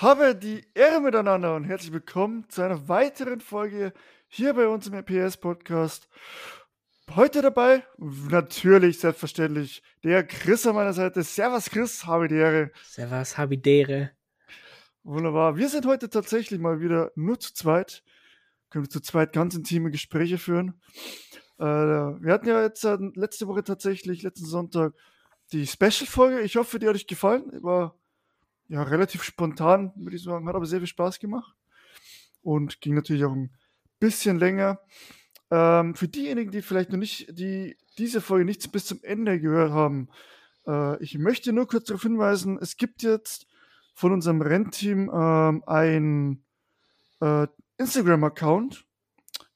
Habe die Ehre miteinander und herzlich willkommen zu einer weiteren Folge hier bei uns im RPS Podcast. Heute dabei, natürlich, selbstverständlich, der Chris an meiner Seite. Servus Chris, habe die Ehre. Servus, habe die Ehre. Wunderbar. Wir sind heute tatsächlich mal wieder nur zu zweit. Können wir zu zweit ganz intime Gespräche führen. Äh, wir hatten ja jetzt äh, letzte Woche tatsächlich, letzten Sonntag, die Special-Folge. Ich hoffe, die hat euch gefallen. War ja relativ spontan, würde ich sagen. Hat aber sehr viel Spaß gemacht. Und ging natürlich auch ein bisschen länger. Ähm, für diejenigen, die vielleicht noch nicht, die diese Folge nicht bis zum Ende gehört haben, äh, ich möchte nur kurz darauf hinweisen, es gibt jetzt von unserem Rennteam ähm, ein äh, Instagram-Account.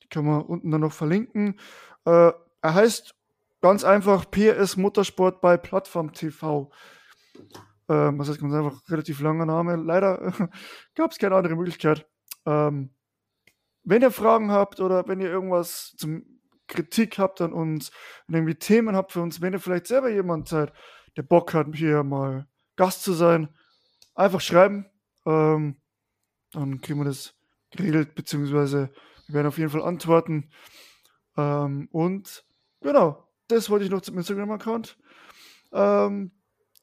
Die kann man unten dann noch verlinken. Äh, er heißt ganz einfach PS Motorsport bei Plattform TV. Ähm, das heißt ganz einfach relativ langer Name. Leider gab es keine andere Möglichkeit. Ähm, wenn ihr Fragen habt oder wenn ihr irgendwas zum Kritik habt an uns, wenn ihr irgendwie Themen habt für uns, wenn ihr vielleicht selber jemand seid, der Bock hat, hier mal Gast zu sein, einfach schreiben. Ähm, dann kriegen wir das geregelt, beziehungsweise wir werden auf jeden Fall antworten. Ähm, und genau, das wollte ich noch zum Instagram-Account ähm,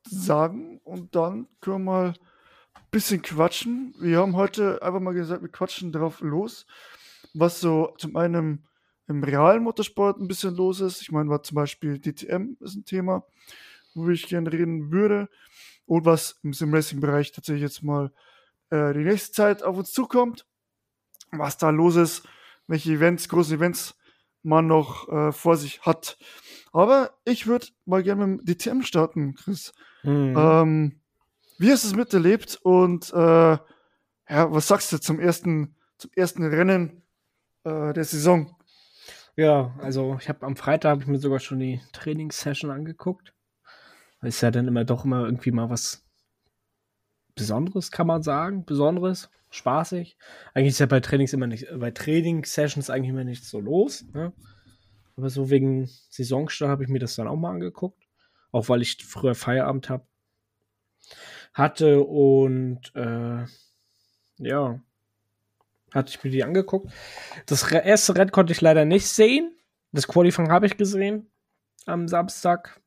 sagen. Und dann können wir mal ein bisschen quatschen. Wir haben heute einfach mal gesagt, wir quatschen drauf los, was so zum einen im realen Motorsport ein bisschen los ist. Ich meine, war zum Beispiel DTM ist ein Thema, wo ich gerne reden würde. Und was im Sim-Racing-Bereich tatsächlich jetzt mal äh, die nächste Zeit auf uns zukommt. Was da los ist, welche Events, große Events man noch äh, vor sich hat. Aber ich würde mal gerne mit dem DTM starten, Chris. Mhm. Ähm, wie hast du es miterlebt und äh, ja, was sagst du zum ersten, zum ersten Rennen äh, der Saison? Ja, also ich habe am Freitag habe ich mir sogar schon die Trainingssession angeguckt. Ist ja dann immer doch immer irgendwie mal was Besonderes, kann man sagen. Besonderes, spaßig. Eigentlich ist ja bei Trainings immer nicht, bei Training-Sessions eigentlich immer nichts so los. Ne? Aber so wegen Saisonstart habe ich mir das dann auch mal angeguckt. Auch weil ich früher Feierabend habe. Hatte und äh, ja, hatte ich mir die angeguckt. Das erste Rennen konnte ich leider nicht sehen. Das Qualifying habe ich gesehen am Samstag.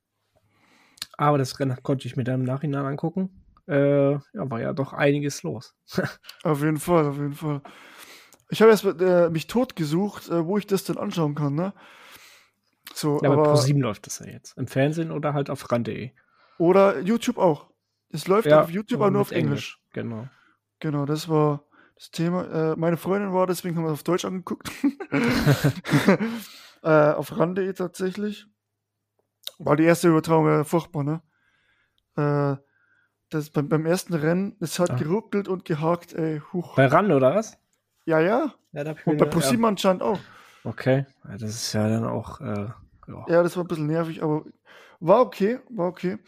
Aber das Rennen konnte ich mir dann im Nachhinein angucken. Äh, ja, war ja doch einiges los. auf jeden Fall, auf jeden Fall. Ich habe erst äh, mich tot gesucht, äh, wo ich das denn anschauen kann, ne? So, ja, aber, aber Pro7 läuft das ja jetzt. Im Fernsehen oder halt auf ran.de. Oder YouTube auch. Es läuft ja, auf YouTube, aber nur auf Englisch. Englisch. Genau. Genau, das war das Thema. Äh, meine Freundin war, deswegen haben wir es auf Deutsch angeguckt. äh, auf ran.de tatsächlich. War die erste Übertragung äh, furchtbar, ne? Äh, das, beim, beim ersten Rennen, es hat ah. geruckelt und gehakt, ey. Huch. Bei RAN oder was? Ja, ja. ja und bei ProSieben ja. anscheinend auch. Okay, das ist ja dann auch. Äh, ja. ja. das war ein bisschen nervig, aber war okay, war okay.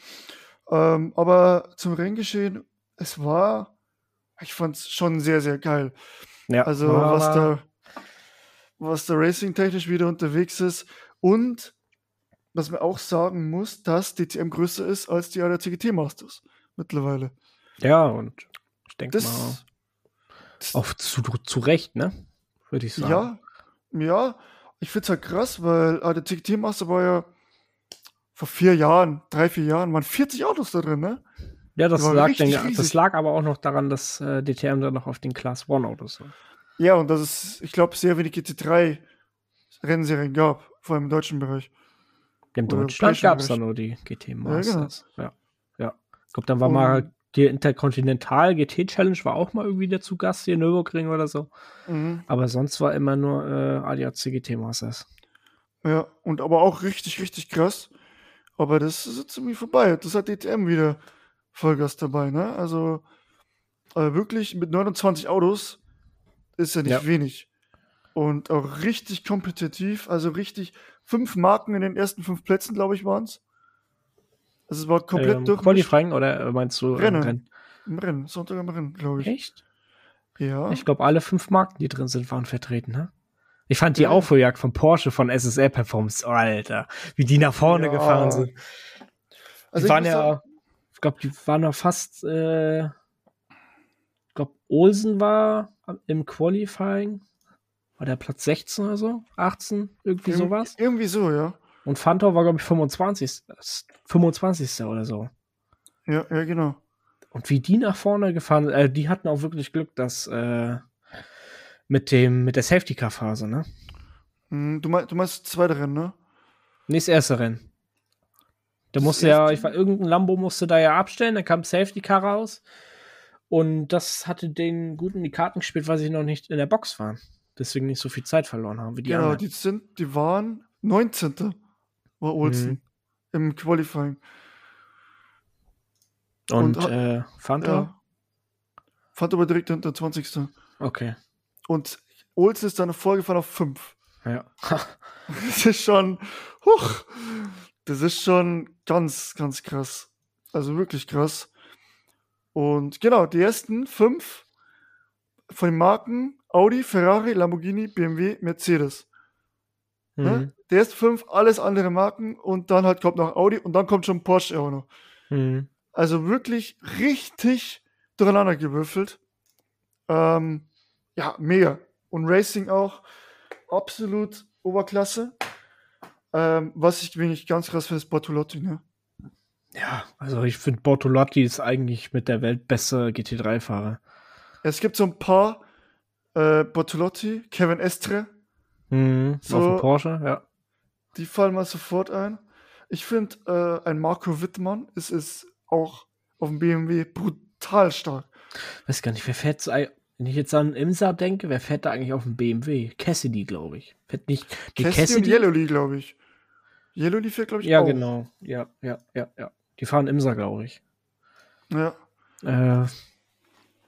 Ähm, aber zum Renngeschehen, es war, ich fand es schon sehr, sehr geil. Ja, also, was da, was da racing-technisch wieder unterwegs ist und was man auch sagen muss, dass DTM größer ist als die ADAC GT Masters mittlerweile. Ja, und ich denke mal, auch zu, zu Recht, ne? Würde ich sagen. Ja, ja, ich finde es halt krass, weil ah, der TGT Master war ja vor vier Jahren, drei, vier Jahren, waren 40 Autos da drin, ne? Ja, das, lag, denn, das lag aber auch noch daran, dass äh, DTM dann noch auf den Class One Autos war. Ja, und dass es, ich glaube, sehr wenig GT3 Rennserien gab, vor allem im deutschen Bereich. In Deutschland gab es da nur die GT Masters. Ja, genau. ja. Ich glaube, dann war mal die Intercontinental GT Challenge war auch mal irgendwie der zu Gast hier in Nürburgring oder so. Mhm. Aber sonst war immer nur äh, ADAC GT Masters. Ja, und aber auch richtig, richtig krass. Aber das ist jetzt irgendwie vorbei. Das hat DTM wieder Vollgas dabei, ne? Also äh, wirklich mit 29 Autos ist ja nicht ja. wenig. Und auch richtig kompetitiv, also richtig fünf Marken in den ersten fünf Plätzen, glaube ich, waren es. Also es war komplett ähm, durch. Qualifying oder meinst du Rennen? Rennen? Im Rennen, Sonntag im Rennen, glaube ich. Echt? Ja. Ich glaube, alle fünf Marken, die drin sind, waren vertreten, ne? Ich fand die ja. Aufholjagd von Porsche von SSL Performance, oh, Alter, wie die nach vorne ja. gefahren sind. Also die waren ja, sagen, ich glaube, die waren noch fast, äh, Olsen war im Qualifying, war der Platz 16 oder so? 18? Irgendwie Ir sowas? Irgendwie so, ja. Und Fantau war, glaube ich, 25. 25. oder so. Ja, ja, genau. Und wie die nach vorne gefahren sind, äh, die hatten auch wirklich Glück, dass äh, mit dem, mit der Safety-Car-Phase, ne? Hm, Du, mein, du meinst das zweite Rennen, ne? Nee, das erste Rennen. Da musste ja, ich war, irgendein Lambo musste da ja abstellen, dann kam Safety Car raus. Und das hatte den gut in die Karten gespielt, weil sie noch nicht in der Box waren. Deswegen nicht so viel Zeit verloren haben wie die genau, anderen. die sind, die waren 19. war Olsen Mhm. im Qualifying. Und, und- äh, Fanta? Ja. Fand aber direkt hinter 20. Okay. Und Olsen ist dann vorgefahren auf 5. Ja. Das ist schon, huch, das ist schon ganz, ganz krass. Also wirklich krass. Und genau, die ersten fünf von den Marken Audi, Ferrari, Lamborghini, BMW, Mercedes. Ne? Mhm. Ersten fünf, alles andere Marken und dann halt kommt noch Audi und dann kommt schon Porsche auch noch. Mhm. Also wirklich richtig durcheinander gewürfelt. Ähm, ja, mega. Und Racing auch absolut Oberklasse. Ähm, was ich wirklich ganz krass finde, ist Bortolotti, ne? Ja, also ich finde Bortolotti ist eigentlich mit der weltbeste GT3-Fahrer. Es gibt so ein paar äh, Bortolotti, Kevin Estre, Mhm. So- Auf dem Porsche, ja. die fallen mal sofort ein. Ich finde, äh, ein Marco Wittmann ist, ist auch auf dem BMW brutal stark. Weiß gar nicht, wer fährt so, wenn ich jetzt an Imsa denke, wer fährt da eigentlich auf dem BMW? Cassidy, glaube ich. Fährt nicht die Cassidy, Cassidy? und Yellowly, glaube ich. Yellowly fährt, glaube ich, Ja, auch. genau. Ja, ja, ja, ja. Die fahren Imsa, glaube ich. Ja. Äh,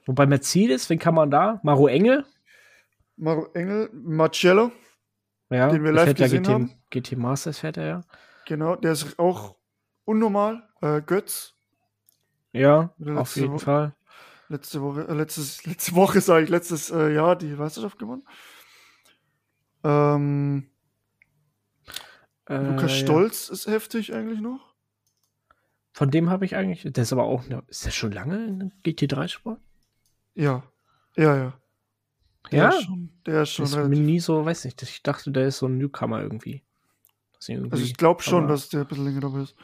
wobei Mercedes, wen kann man da? Maro Engel? Maro Engel, Marcello, Ja, Den wir live fährt ja gesehen GT, haben. GT Masters fährt er ja. genau, der ist auch unnormal. Äh, Götz, Ja, auf jeden Woche. Fall. letzte Woche, äh, letztes, letzte Woche sage ich, letztes äh, Jahr die Meisterschaft gewonnen. Ähm, Äh, Lukas ja. Stolz ist heftig eigentlich noch. Von dem habe ich eigentlich, der ist aber auch, ist der schon lange in GT3-Sport? Ja, ja, ja. Der Ja, ist schon, der ist schon ist mir nie so, weiß nicht, ich dachte, der ist so ein Newcomer irgendwie. Irgendwie Also ich glaube schon, dass der ein bisschen länger dabei ist.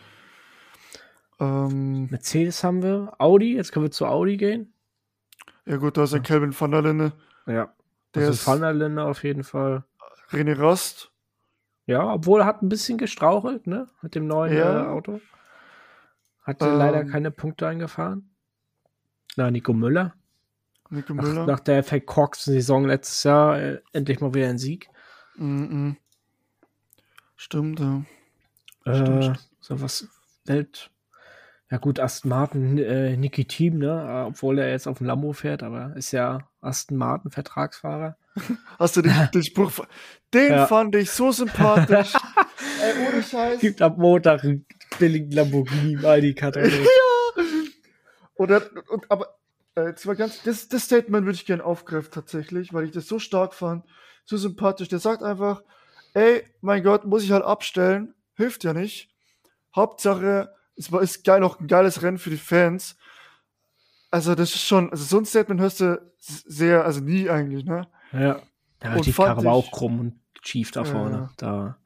Ähm, Mercedes haben wir, Audi, jetzt können wir zu Audi gehen. ja gut, da ist ja Kelvin van der Linde, Ja. der also ist Van der Linde auf jeden Fall. René Rast. Ja, obwohl er hat ein bisschen gestrauchelt, ne? Mit dem neuen Ja. äh, Auto. Hatte Ähm. leider keine Punkte eingefahren. Na, Nico Müller. Nico Nach, Müller. nach der verkorksten Saison letztes Jahr äh, endlich mal wieder ein Sieg. Mhm. Stimmt, ja. Äh, Stimmt, so was Welt. Ja gut, Aston Martin, äh, Niki Team, ne? Äh, Obwohl er jetzt auf dem Lambo fährt, aber ist ja Aston Martin Vertragsfahrer. Hast du den, den Spruch? Den Ja. fand ich so sympathisch. Ey, ohne Scheiß. Gibt am Montag einen billigen Lamborghini im Aldi-Katalog. Oder, und, aber, äh, jetzt mal ganz, das, das Statement würde ich gerne aufgreifen tatsächlich, weil ich das so stark fand, so sympathisch. Der sagt einfach, ey, mein Gott, muss ich halt abstellen, hilft ja nicht. Hauptsache, es war, ist geil, auch ein geiles Rennen für die Fans. Also, das ist schon, also so ein Statement hörst du sehr, also nie eigentlich, ne? Ja. Ja, Und die Karre war auch krumm und schief da vorne. ja. Da.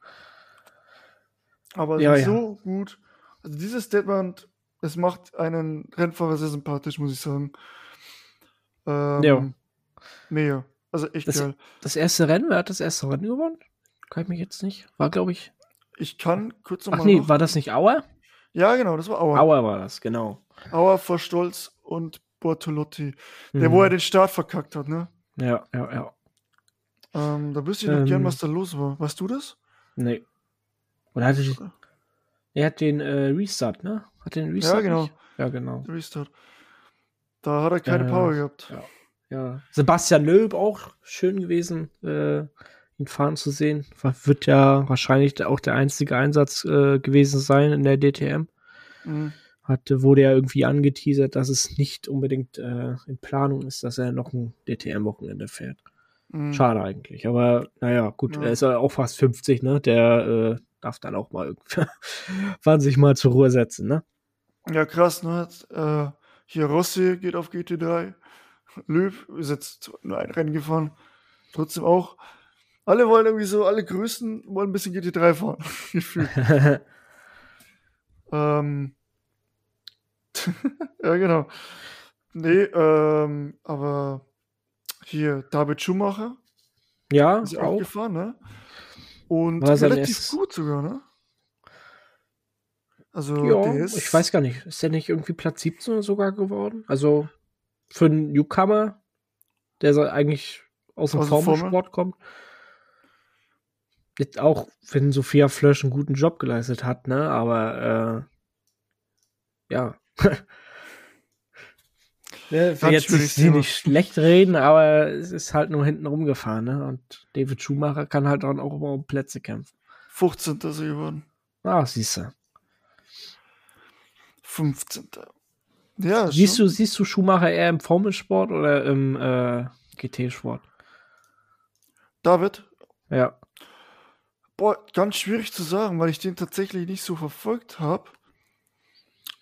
Aber Ja, so gut. Also dieses Statement, es macht einen Rennfahrer sehr sympathisch, muss ich sagen. Ähm, Ja. Mega. Also echt Das- geil. Das erste Rennen, wer hat das erste Rennen gewonnen? Kann ich mich jetzt nicht. War, glaube ich. Ich kann kurz Ach nochmal. nee, war das nicht Auer? Ja, genau, das war Auer. Auer war das, genau. Auer vor Stolz und Bortolotti. Der, Mhm. wo er den Start verkackt hat, ne? Ja, ja, ja. Ähm, da wüsste ich noch Ähm. gern, was da los war. Weißt du das? Nee. Oder hatte ich. Er hat den äh, Restart, ne? Hat den Restart? genau. Nicht? Ja, genau. Restart. Da hat er keine Äh, Power gehabt. ja. Ja. Sebastian Löb auch schön gewesen, äh, ihn fahren zu sehen. Wird ja wahrscheinlich auch der einzige Einsatz äh, gewesen sein in der DTM. Mhm. Hatte, wurde ja irgendwie angeteasert, dass es nicht unbedingt äh, in Planung ist, dass er noch ein DTM-Wochenende fährt. Mhm. Schade eigentlich. Aber naja, gut, Ja. er ist ja auch fast 50, ne? Der äh, darf dann auch mal irgendwie wann sich mal zur Ruhe setzen, ne? Ja, krass, ne? Äh, hier Rossi geht auf GT3. Löw ist jetzt nur ein Rennen gefahren. Trotzdem auch. Alle wollen irgendwie so, alle Größen wollen ein bisschen GT3 fahren. Ähm, ja, genau. Nee, ähm, aber hier David Schumacher Ja, ist ja auch auch. gefahren, ne? Und relativ gut sogar, ne? Also, Ja, ich weiß gar nicht. Ist der nicht irgendwie Platz 17 sogar geworden? Also für einen Newcomer, der eigentlich aus dem? Formelsport kommt. Jetzt auch, wenn Sophia Flösch einen guten Job geleistet hat, ne? Aber äh, ja. ne, will jetzt sie nicht schlecht reden, aber es ist halt nur hinten rumgefahren, ne? Und David Schumacher kann halt dann auch immer um Plätze kämpfen. 15. ist er geworden. Ah, siehst du. 15. Ja, Siehst schon. du, siehst du Schumacher eher im Formelsport oder im äh, GT-Sport? David, Ja. boah, ganz schwierig zu sagen, weil ich den tatsächlich nicht so verfolgt habe.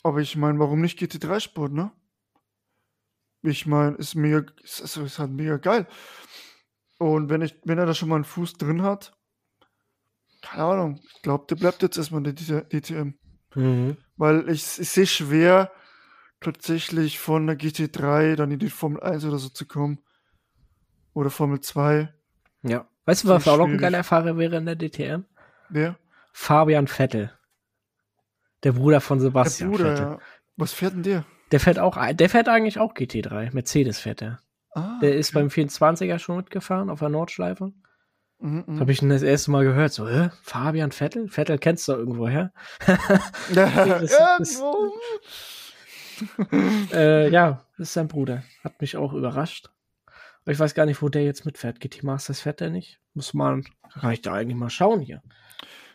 Aber ich meine, warum nicht GT3-Sport, ne? Ich meine, ist mega, ist, ist, ist halt mega geil. Und wenn, ich, wenn er da schon mal einen Fuß drin hat, keine Ahnung, ich glaube, der bleibt jetzt erstmal in der DTM. Mhm. Weil ich, ich sehe schwer, tatsächlich von der GT3 dann in die Formel 1 oder so zu kommen. Oder Formel 2. Ja. Weißt du, was auch noch ein geiler Fahrer wäre in der DTM? Wer? Fabian Vettel. Der Bruder von Der Sebastian Bruder, Vettel. ja. Was fährt denn der? Der fährt auch, der fährt eigentlich auch GT3. Mercedes fährt er. Ah, Der ist beim 24er schon mitgefahren auf der Nordschleife. Mhm, mhm. Habe ich ihn das erste Mal gehört. So, hä? Fabian Vettel? Vettel kennst du irgendwo her? Ja, das- irgendwo. Äh, ja, das ist sein Bruder. Hat mich auch überrascht. Aber ich weiß gar nicht, wo der jetzt mitfährt. GT Masters fährt der nicht? Muss man, kann ich da eigentlich mal schauen hier.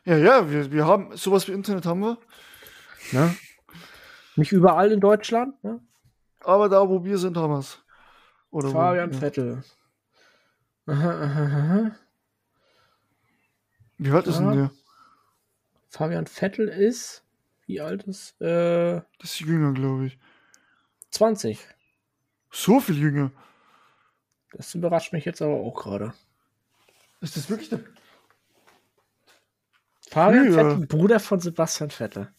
Ja, ja, wir, wir haben sowas wie Internet haben wir, Ne? Nicht überall in Deutschland. Ne? aber da, wo wir sind, haben wir es. Oder Fabian wo, ja. Vettel. Aha, aha, aha. Wie alt ist denn Ja. der? Fabian Vettel ist, wie alt ist? Äh, Das ist jünger, glaube ich. 20. So viel jünger. Das überrascht mich jetzt aber auch gerade. Ist das wirklich der? Fabian Früher. Vettel, Bruder von Sebastian Vettel.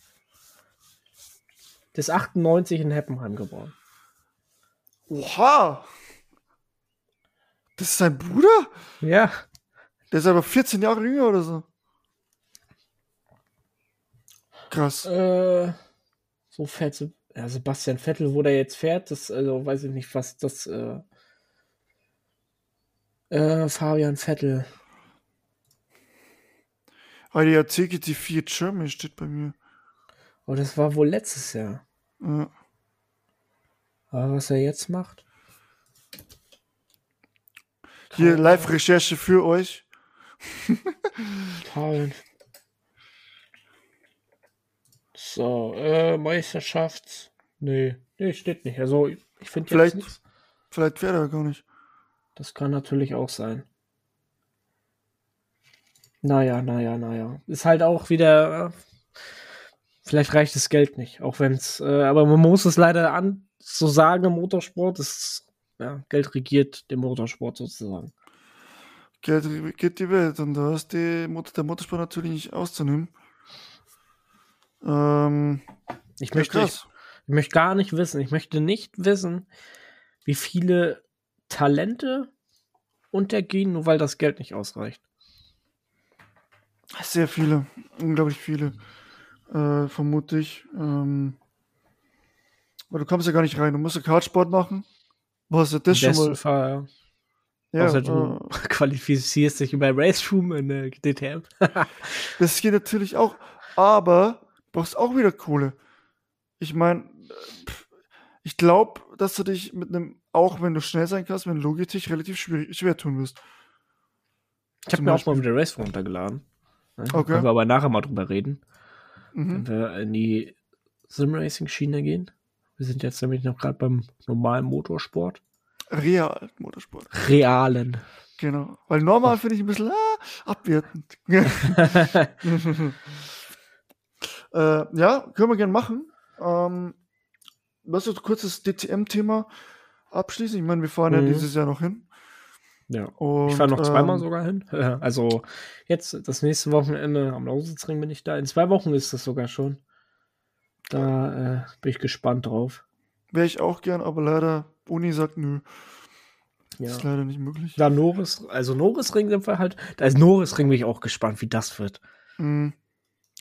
Der ist 98 in Heppenheim geboren. Oha! Das ist sein Bruder? Ja. Der ist aber 14 Jahre jünger oder so. Krass. Äh, so fährt Se ja, Sebastian Vettel, wo der jetzt fährt, das, also weiß ich nicht, was das, äh, äh, Fabian Vettel. ADAC GT4 Germany steht bei mir. Oh, das war wohl letztes Jahr. Ja. Aber was er jetzt macht? Hier Live-Recherche für euch. Fabian. So, äh, Meisterschaft. Nee, nee, steht nicht. Also, ich finde Vielleicht- nichts. Vielleicht fährt er gar nicht. Das kann natürlich auch sein. Naja, naja, naja. Ist halt auch wieder. Äh, vielleicht reicht das Geld nicht, auch wenn es. Äh, aber man muss es leider an so sagen im Motorsport. Das, ja, Geld regiert den Motorsport sozusagen. Geld geht die Welt und da ist die, Motor- der Motorsport natürlich nicht auszunehmen. Ähm, Ich möchte, ich, ich möchte gar nicht wissen. Ich möchte nicht wissen, wie viele Talente untergehen, nur weil das Geld nicht ausreicht. Sehr viele, unglaublich viele, äh, vermute ich. Ähm, weil du kommst ja gar nicht rein. Du musst ja Kartsport machen. Was ja das Im schon mal. Fall. Ja, Außer du äh, qualifizierst dich über Race Room in der DTM. das geht natürlich auch. Aber du brauchst auch wieder Kohle. Ich meine, ich glaube, dass du dich mit einem, auch wenn du schnell sein kannst, mit einem Logitech relativ schwer, schwer tun wirst. Ich habe mir auch mal Beispiel. wieder Race Room runtergeladen. Ne? Okay. Können wir aber nachher mal drüber reden, Mhm. wenn wir in die Sim-Racing-Schiene gehen. Wir sind jetzt nämlich noch gerade beim normalen Motorsport. Real Motorsport. Realen. Genau. Weil normal finde ich ein bisschen ah, abwertend. äh, ja, können wir gerne machen. Ähm, was ist ein kurzes DTM-Thema? abschließen. Ich meine, wir fahren mhm. ja dieses Jahr noch hin. Ja. Und, ich fahre noch zweimal ähm, sogar hin. Also jetzt das nächste Wochenende am Lausitzring bin ich da. In zwei Wochen ist das sogar schon. Da äh, bin ich gespannt drauf. Wäre ich auch gern, aber leider Uni sagt nö. Ja. Ist leider nicht möglich. Da Norris, also Norrisring sind wir halt. Da ist Norrisring bin ich auch gespannt, wie das wird. Mhm.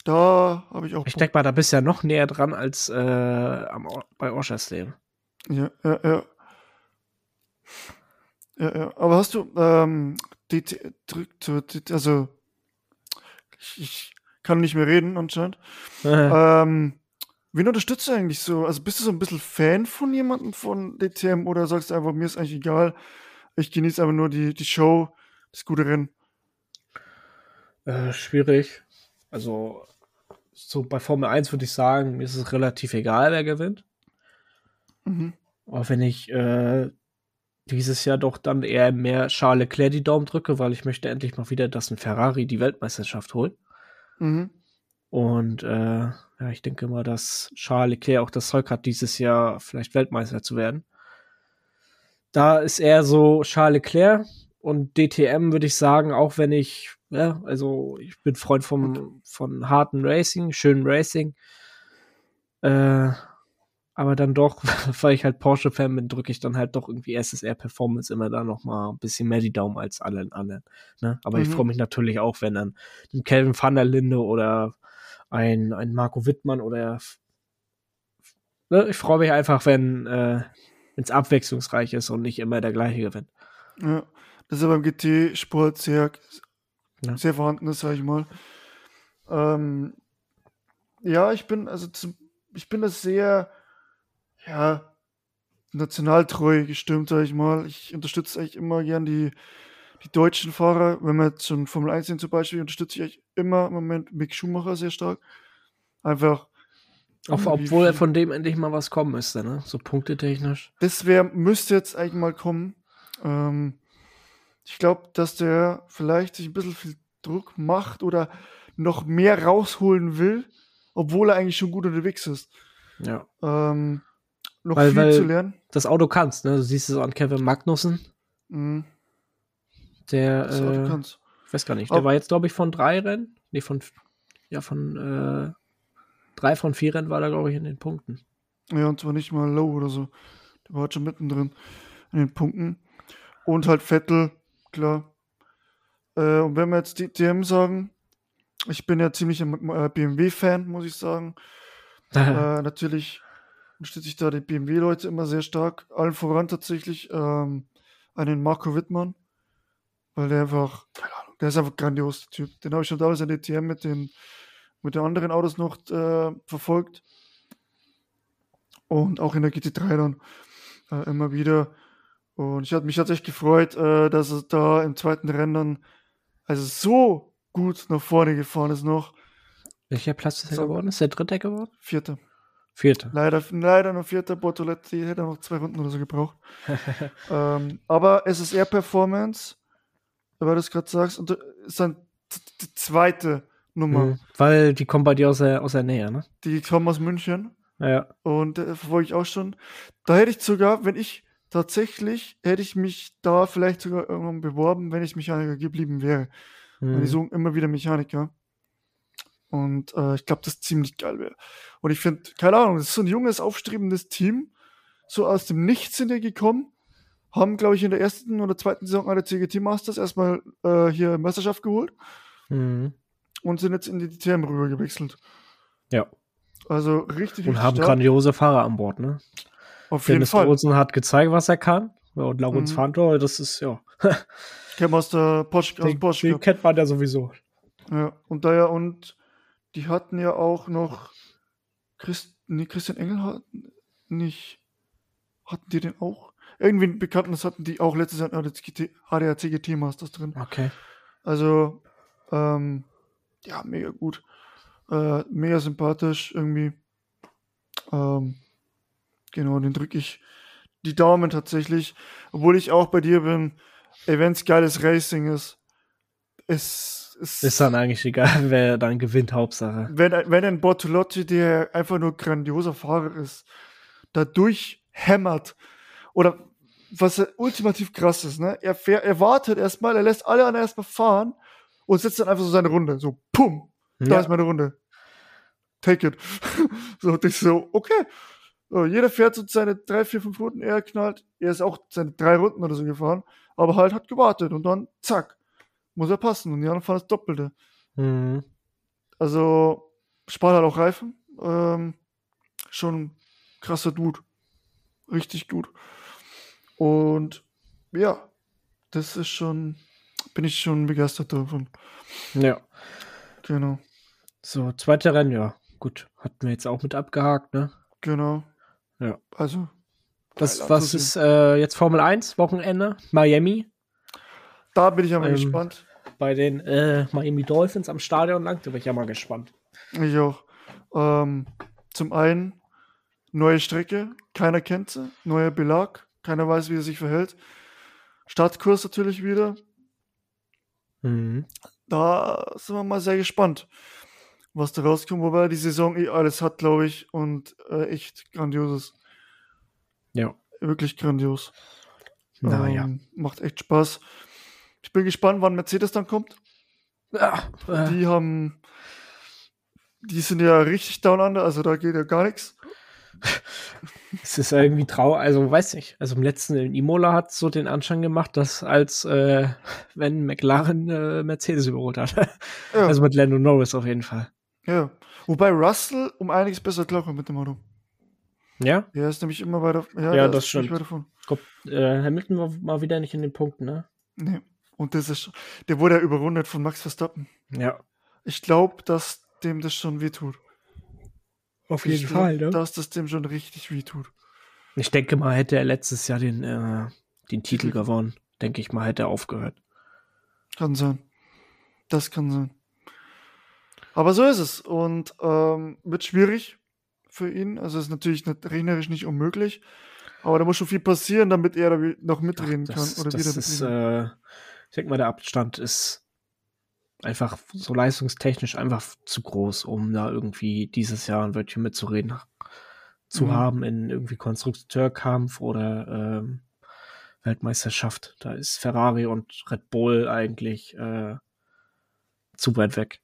Da habe ich auch. Ich denke mal, da bist du ja noch näher dran als äh, am, bei Oschersleben. Ja, ja, ja. Ja, ja. Aber hast du, ähm, die, die, also, ich, ich, kann nicht mehr reden anscheinend. ähm, wen unterstützt du eigentlich so? Also bist du so ein bisschen Fan von jemandem von DTM oder sagst du einfach, mir ist eigentlich egal, ich genieße einfach nur die, die Show, das gute Rennen? Äh, schwierig. Also, so bei Formel 1 würde ich sagen, mir ist es relativ egal, wer gewinnt. Mhm. Auch wenn ich äh, dieses Jahr doch dann eher mehr Charles Leclerc die Daumen drücke, weil ich möchte endlich mal wieder, dass ein Ferrari die Weltmeisterschaft holt. Mhm. Und äh, ja, ich denke mal, dass Charles Leclerc auch das Zeug hat, dieses Jahr vielleicht Weltmeister zu werden. Da ist eher so Charles Leclerc und DTM würde ich sagen, auch wenn ich, ja, also ich bin Freund vom, von harten Racing, schönen Racing. Äh, aber dann doch, weil ich halt Porsche-Fan bin, drücke ich dann halt doch irgendwie SSR Performance immer da noch mal ein bisschen mehr die Daumen als allen anderen. Ne? Aber mhm. ich freue mich natürlich auch, wenn dann ein Kelvin van der Linde oder ein, ein Marco Wittmann oder ne? ich freue mich einfach, wenn äh, es abwechslungsreich ist und nicht immer der gleiche gewinnt. Ja, das ist ja beim GT-Sport sehr, ja. sehr vorhanden, sag ich mal. Ähm, ja, ich bin, also zum, ich bin das sehr ja, nationaltreu gestimmt, sag ich mal. Ich unterstütze eigentlich immer gern die, die deutschen Fahrer. Wenn wir schon Formel 1 sind zum Beispiel, unterstütze ich immer im Moment Mick Schumacher sehr stark. Einfach. Auch, obwohl von dem endlich mal was kommen müsste, ne? So punktetechnisch. Das wär, müsste jetzt eigentlich mal kommen. Ähm, ich glaube, dass der vielleicht sich ein bisschen viel Druck macht oder noch mehr rausholen will, obwohl er eigentlich schon gut unterwegs ist. Ja. Ähm, noch weil, viel weil zu lernen. Das Auto kannst, ne? Du siehst es an Kevin Magnussen. Mhm. Der, Auto äh, kannst. ich weiß gar nicht, der oh. war jetzt, glaube ich, von drei Rennen. Nee, von, ja, von äh, drei von vier Rennen war er, glaube ich, in den Punkten. Ja, und zwar nicht mal low oder so. Der war halt schon mittendrin in den Punkten. Und halt Vettel, klar. Äh, und wenn wir jetzt die DM sagen, ich bin ja ziemlich ein äh, BMW-Fan, muss ich sagen. äh, natürlich unterstütze ich da die BMW-Leute immer sehr stark. Allen voran tatsächlich ähm, einen Marco Wittmann, weil der einfach, keine Ahnung, der ist einfach grandios, der Typ. Den habe ich schon damals in DTM mit den, mit den anderen Autos noch äh, verfolgt. Und auch in der GT3 dann äh, immer wieder. Und ich hatte mich tatsächlich gefreut, äh, dass er da im zweiten Rennen dann also so gut nach vorne gefahren ist noch. Welcher Platz ist er geworden? Ist der dritte geworden? Vierter. Vierter. Leider, leider nur vierter. Bortoletti hätte noch zwei Runden oder so gebraucht. ähm, aber SSR Performance, weil du das gerade sagst, und ist dann die zweite Nummer. Mhm, weil die kommen bei dir aus der, aus der Nähe, ne? Die kommen aus München. Ja. Und äh, verfolge ich auch schon. Da hätte ich sogar, wenn ich tatsächlich, hätte ich mich da vielleicht sogar irgendwann beworben, wenn ich Mechaniker geblieben wäre. Mhm. Die suchen immer wieder Mechaniker. Und äh, ich glaube, das ziemlich geil wäre. Und ich finde, keine Ahnung, das ist so ein junges, aufstrebendes Team. So aus dem Nichts sind die gekommen. Haben, glaube ich, in der ersten oder zweiten Saison alle CGT Masters erstmal äh, hier Meisterschaft geholt. Mhm. Und sind jetzt in die TM rüber gewechselt. Ja. Also richtig, Und haben stark. grandiose Fahrer an Bord, ne? Auf jeden Dennis Fall. Olsen hat gezeigt, was er kann. und Laurens mhm. Fantor, das ist, ja. ich kenne aus der Porsche. Den, Porsche den kennt man ja sowieso. Ja, und daher, und die hatten ja auch noch Christ, nee, Christian Engel hatten nicht. Hatten die den auch? Irgendwie einen Bekannten, das hatten die auch letztes Jahr HDAC GT Masters drin. Okay. Also, ähm, ja, mega gut. Äh, mega sympathisch irgendwie. Ähm, genau, den drücke ich die Daumen tatsächlich. Obwohl ich auch bei dir bin, ey, es geiles Racing ist, ist ist, ist dann eigentlich egal, wer dann gewinnt, Hauptsache. Wenn, wenn ein Bortolotti, der einfach nur grandioser Fahrer ist, da durchhämmert oder was ultimativ krass ist, ne? Er, fährt, er wartet erstmal, er lässt alle anderen erstmal fahren und setzt dann einfach so seine Runde. So, pum, da Ja. ist meine Runde. Take it. so, und ich so, okay. So, jeder fährt so seine drei, vier, fünf Runden, er knallt. Er ist auch seine drei Runden oder so gefahren, aber halt hat gewartet und dann zack, muss er passen. Und die anderen fahren das Doppelte. Mhm. Also, spart halt auch Reifen. Ähm, schon krasser Dude. Richtig gut. Und ja, das ist schon, bin ich schon begeistert davon. Ja. Genau, So, zweite Rennen, ja. Gut, hatten wir jetzt auch mit abgehakt, ne? genau. Ja. Also, Was, geil was ist äh, jetzt Formel 1 Wochenende? Miami. Da bin ich aber Ähm, gespannt. Bei den äh, Miami Dolphins am Stadion lang. Da bin ich ja mal gespannt. Ich auch. Ähm, zum einen neue Strecke, keiner kennt sie, neuer Belag, keiner weiß, wie er sich verhält. Startkurs natürlich wieder. Mhm. Da sind wir mal sehr gespannt, was da rauskommt, wobei die Saison eh alles hat, glaube ich, und äh, echt grandioses. Ja. Wirklich grandios. Naja. Ähm, macht echt Spaß. Ich bin gespannt, wann Mercedes dann kommt. Ah, äh, Die haben, die sind ja richtig down under, also da geht ja gar nichts. es ist irgendwie traurig. Also, weiß nicht. Also, im letzten in Imola hat so den Anschein gemacht, dass als äh, wenn McLaren äh, Mercedes überholt hat. Ja. Also mit Lando Norris auf jeden Fall. Ja. Wobei Russell um einiges besser klarkommt mit dem Auto. Ja? Er ist nämlich immer weiter. Ja, Ja, das stimmt. Kommt, äh, Hamilton war mal wieder nicht in den Punkten, ne? Nee. Und das ist, der wurde ja überrundet von Max Verstappen. Ja. Ich glaube, dass dem das schon wehtut. Auf Ich jeden glaub, Fall, ne? Dass das dem schon richtig wehtut. Ich denke mal, hätte er letztes Jahr den, äh, den Titel gewonnen, denke ich mal, hätte er aufgehört. Kann sein. Das kann sein. Aber so ist es. Und ähm, wird schwierig für ihn. Also ist natürlich nicht, rechnerisch nicht unmöglich. Aber da muss schon viel passieren, damit er noch mitreden Das, kann. Oder das wieder ist, mitreden. äh, ich denke mal, der Abstand ist einfach so leistungstechnisch einfach zu groß, um da irgendwie dieses Jahr ein Wörtchen mitzureden zu Mhm. haben in irgendwie Konstrukteurkampf oder ähm, Weltmeisterschaft. Da ist Ferrari und Red Bull eigentlich äh, zu weit weg.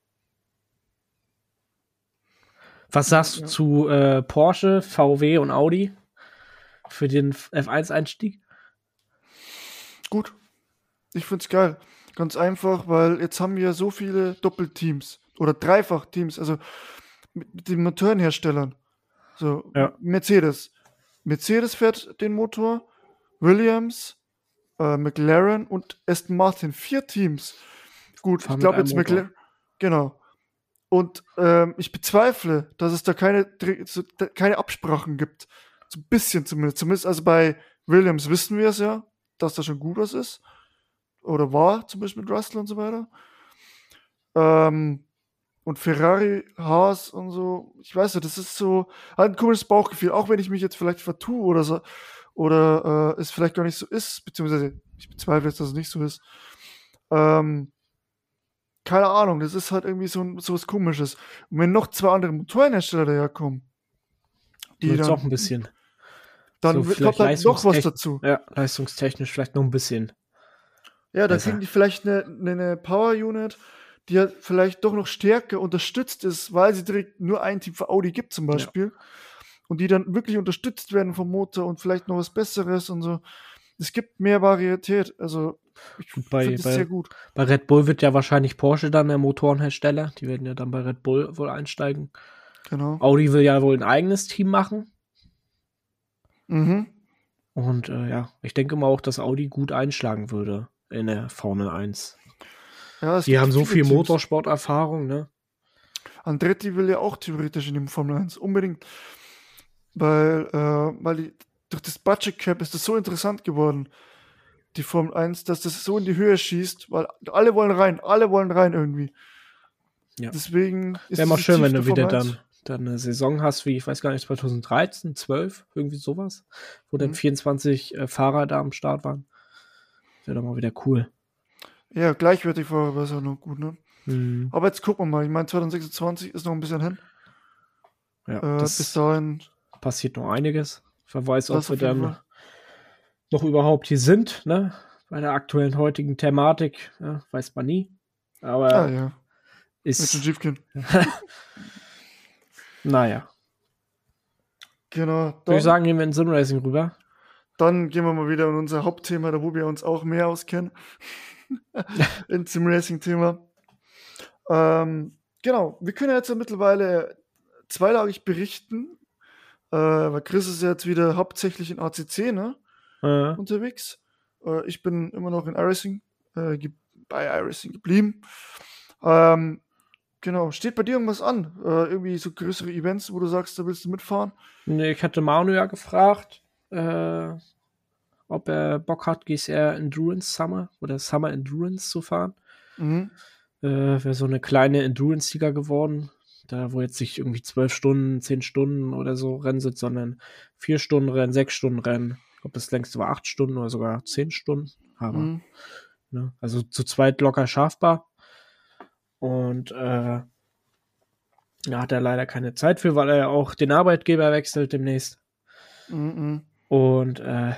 Was sagst du Ja. zu äh, Porsche, VW und Audi für den F1-Einstieg? Gut. Ich find's geil. Ganz einfach, weil jetzt haben wir so viele Doppelteams oder Dreifach-Teams, also mit, den Motorenherstellern. So, Ja. Mercedes. Mercedes fährt den Motor, Williams, äh, McLaren und Aston Martin. Vier Teams. Gut, ich glaube jetzt. McLaren. Genau. Und ähm, ich bezweifle, dass es da keine, keine Absprachen gibt. So ein bisschen zumindest. Zumindest also bei Williams wissen wir es ja, dass da schon gut was ist. Oder war, zum Beispiel mit Russell und so weiter. Ähm, und Ferrari, Haas und so, ich weiß nicht, das ist so halt ein komisches Bauchgefühl, auch wenn ich mich jetzt vielleicht vertue oder so, oder äh, es vielleicht gar nicht so ist, beziehungsweise ich bezweifle jetzt, dass es nicht so ist. Ähm, keine Ahnung, das ist halt irgendwie so, ein- so was Komisches. Und wenn noch zwei andere Motorenhersteller daherkommen, die Wird's dann, auch ein bisschen. dann so kommt halt noch was dazu. Ja, leistungstechnisch vielleicht noch ein bisschen. Ja, dann besser. kriegen die vielleicht eine, eine, eine Power Unit, die halt vielleicht doch noch stärker unterstützt ist, weil sie direkt nur ein Team für Audi gibt zum Beispiel. Und die dann wirklich unterstützt werden vom Motor und vielleicht noch was Besseres und so. Es gibt mehr Varietät. Also ich finde es sehr gut. Bei Red Bull wird ja wahrscheinlich Porsche dann der Motorenhersteller. Die werden ja dann bei Red Bull wohl einsteigen. Genau. Audi will ja wohl ein eigenes Team machen. Mhm. Und äh, ja, ich denke mal auch, dass Audi gut einschlagen würde in der Formel 1. Ja, Die haben so viel. Motorsporterfahrung, ne? Andretti will ja auch theoretisch in die Formel 1. Unbedingt. Weil, äh, weil die, durch das Budget Cap ist das so interessant geworden, die Formel 1, dass das so in die Höhe schießt, weil alle wollen rein, alle wollen rein irgendwie. Ja. Deswegen ist Wäre mal schön, wenn du wieder Formel 1 dann, dann eine Saison hast, wie ich weiß gar nicht, 2013, 12, irgendwie sowas, wo dann Mhm. 24 äh, Fahrer da am Start waren. Wäre doch mal wieder cool. Ja, gleichwertig war besser noch gut, ne? Mhm. Aber jetzt gucken wir mal. Ich meine, 2026 ist noch ein bisschen hin. Ja, Äh, das bis dahin, passiert noch einiges. Wer weiß, ob wir dann Fall. noch überhaupt hier sind, ne? Bei der aktuellen heutigen Thematik, ja, weiß man nie. Aber Ah ja, ist. naja. Genau. Würde ich sagen, gehen wir in Simracing rüber. Dann gehen wir mal wieder in unser Hauptthema, da wo wir uns auch mehr auskennen. in zum Racing-Thema. Ähm, genau, wir können jetzt ja mittlerweile zweilagig berichten, äh, weil Chris ist ja jetzt wieder hauptsächlich in ACC ne, Äh, unterwegs. Äh, ich bin immer noch in iRacing, äh, bei iRacing geblieben. Ähm, genau, steht bei dir irgendwas an? Äh, irgendwie so größere Events, wo du sagst, da willst du mitfahren? nee, ich hatte Manu ja gefragt, äh, ob er Bock hat, GSR Endurance Summer oder Summer Endurance zu fahren. Mhm. Äh, Wäre so eine kleine Endurance-Liga geworden. Da, wo jetzt nicht irgendwie zwölf Stunden, zehn Stunden oder so Rennen sind, sondern vier Stunden Rennen, sechs Stunden Rennen. Ich glaube, das längste war acht Stunden oder sogar zehn Stunden. Aber, Mhm. ne, also zu zweit locker schaffbar. Und äh, da hat er leider keine Zeit für, weil er ja auch den Arbeitgeber wechselt demnächst. Mhm. Und äh,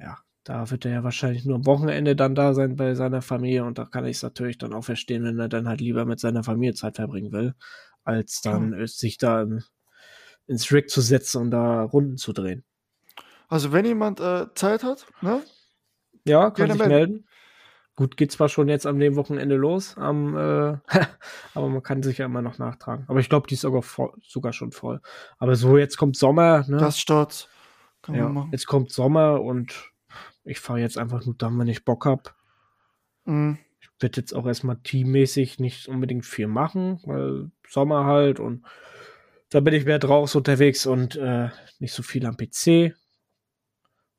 ja, da wird er ja wahrscheinlich nur am Wochenende dann da sein bei seiner Familie. Und da kann ich es natürlich dann auch verstehen, wenn er dann halt lieber mit seiner Familie Zeit verbringen will, als dann äh, sich da im, ins Rig zu setzen und da Runden zu drehen. Also wenn jemand äh, Zeit hat, ne? Ja, kann sich melden. melden. Gut, geht zwar schon jetzt am dem Wochenende los, am, äh, aber man kann sich ja immer noch nachtragen. Aber ich glaube, die ist sogar, voll, sogar schon voll. Aber so, jetzt kommt Sommer, ne? Das Start kann man ja, machen. jetzt kommt Sommer und ich fahre jetzt einfach nur dann, wenn ich Bock hab. Mhm. Ich werde jetzt auch erstmal teammäßig nicht unbedingt viel machen, weil Sommer halt und da bin ich mehr draußen unterwegs und äh, nicht so viel am PC.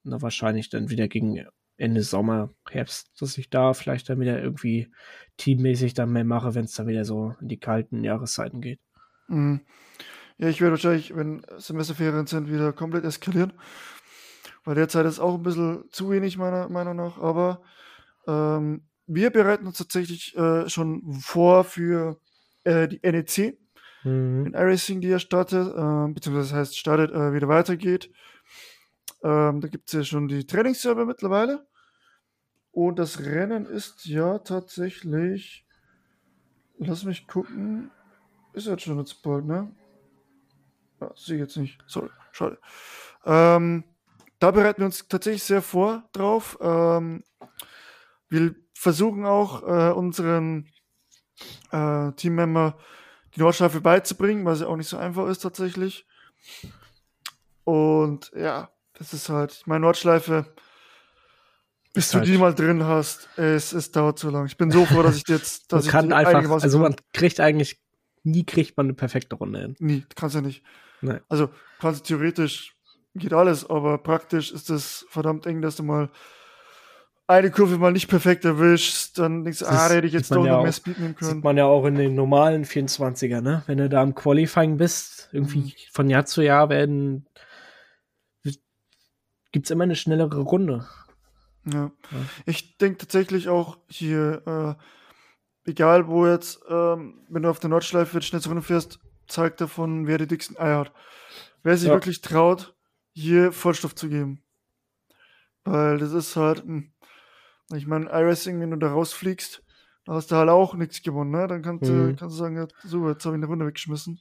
Und da wahrscheinlich dann wieder gegen Ende Sommer, Herbst, dass ich da vielleicht dann wieder irgendwie teammäßig dann mehr mache, wenn es dann wieder so in die kalten Jahreszeiten geht. Mhm. Ja, ich werde wahrscheinlich, wenn Semesterferien sind, wieder komplett eskalieren. Weil derzeit ist auch ein bisschen zu wenig, meiner Meinung nach. Aber ähm, wir bereiten uns tatsächlich äh, schon vor für äh, die NEC Mhm. in iRacing, die ja startet, äh, beziehungsweise das heißt startet, wieder weitergeht. Ähm, da gibt es ja schon die Trainingsserver mittlerweile. Und das Rennen ist ja tatsächlich, lass mich gucken, ist jetzt schon jetzt bald, ne? Ja, sehe ich jetzt nicht. Sorry, schade. Ähm, da bereiten wir uns tatsächlich sehr vor drauf. Ähm, wir versuchen auch äh, unseren äh, Teammember die Nordschleife beizubringen, weil sie auch nicht so einfach ist tatsächlich. Und ja, das ist halt, meine, Nordschleife, bis du halt- die mal drin hast, es, es dauert zu lang. Ich bin so froh, dass ich jetzt, dass Man ich kann einfach, also man kriegt eigentlich, nie kriegt man eine perfekte Runde hin. Nie, kannst ja nicht. Nee. Also kannst du theoretisch, geht alles, aber praktisch ist es verdammt eng, dass du mal eine Kurve mal nicht perfekt erwischst, dann denkst du, ah, da hätte ich jetzt doch ja noch mehr Speed nehmen können. Sieht man ja auch in den normalen 24er, ne? Wenn du da im Qualifying bist, irgendwie Mhm. von Jahr zu Jahr werden, gibt's immer eine schnellere Runde. Ja. Ich denke tatsächlich auch hier, äh, egal wo jetzt, ähm, wenn du auf der Nordschleife jetzt schnell zurückfährst, zeigt davon, wer die dicksten Eier hat. Wer sich Ja. wirklich traut, hier Vollstoff zu geben. Weil das ist halt, hm, ich meine, iRacing, wenn du da rausfliegst, dann hast du halt auch nichts gewonnen, ne? Dann kannst, du, Mhm. kannst du sagen, ja, so, jetzt habe ich eine Runde weggeschmissen.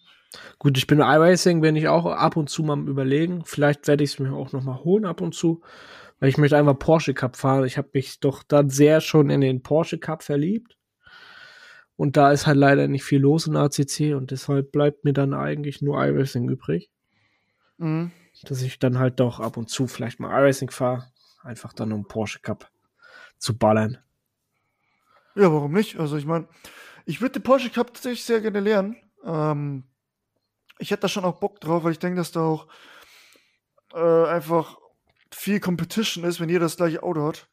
Gut, ich bin iRacing, bin ich auch ab und zu mal überlegen. Vielleicht werde ich es mir auch noch mal holen ab und zu, weil ich möchte einfach Porsche Cup fahren. Ich habe mich doch dann sehr schon in den Porsche Cup verliebt. Und da ist halt leider nicht viel los in ACC und deshalb bleibt mir dann eigentlich nur iRacing übrig. Mhm. dass ich dann halt doch ab und zu vielleicht mal iRacing fahre. Einfach dann um Porsche Cup zu ballern. Ja, warum nicht? Also ich meine, ich würde den Porsche Cup tatsächlich sehr gerne lernen. Ähm, ich hätte da schon auch Bock drauf, weil ich denke, dass da auch äh, einfach viel Competition ist, wenn jeder das gleiche Auto hat.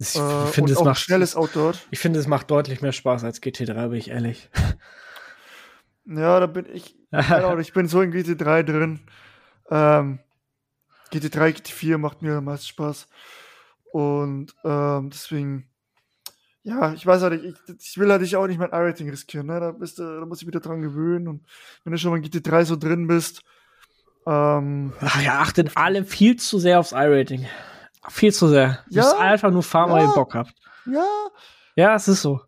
Ich Äh, finde, es macht schnelles hat. Ich finde, es macht deutlich mehr Spaß als GT3, bin ich ehrlich. Ja, da bin ich, Ahnung, ich bin so in GT3 drin. Ähm, GT3, GT4 macht mir am meisten Spaß. Und ähm, deswegen, ja, ich weiß halt, ich, ich will halt ich auch nicht mein iRating riskieren. Ne? Da, bist da muss ich wieder dran gewöhnen. Und wenn du schon mal in GT3 so drin bist, ähm, Ach ja, achtet alle viel zu sehr aufs iRating. Viel zu sehr. Du Ja, musst einfach nur fahren, weil ja. ihr Bock habt. Ja, Ja, es ist so.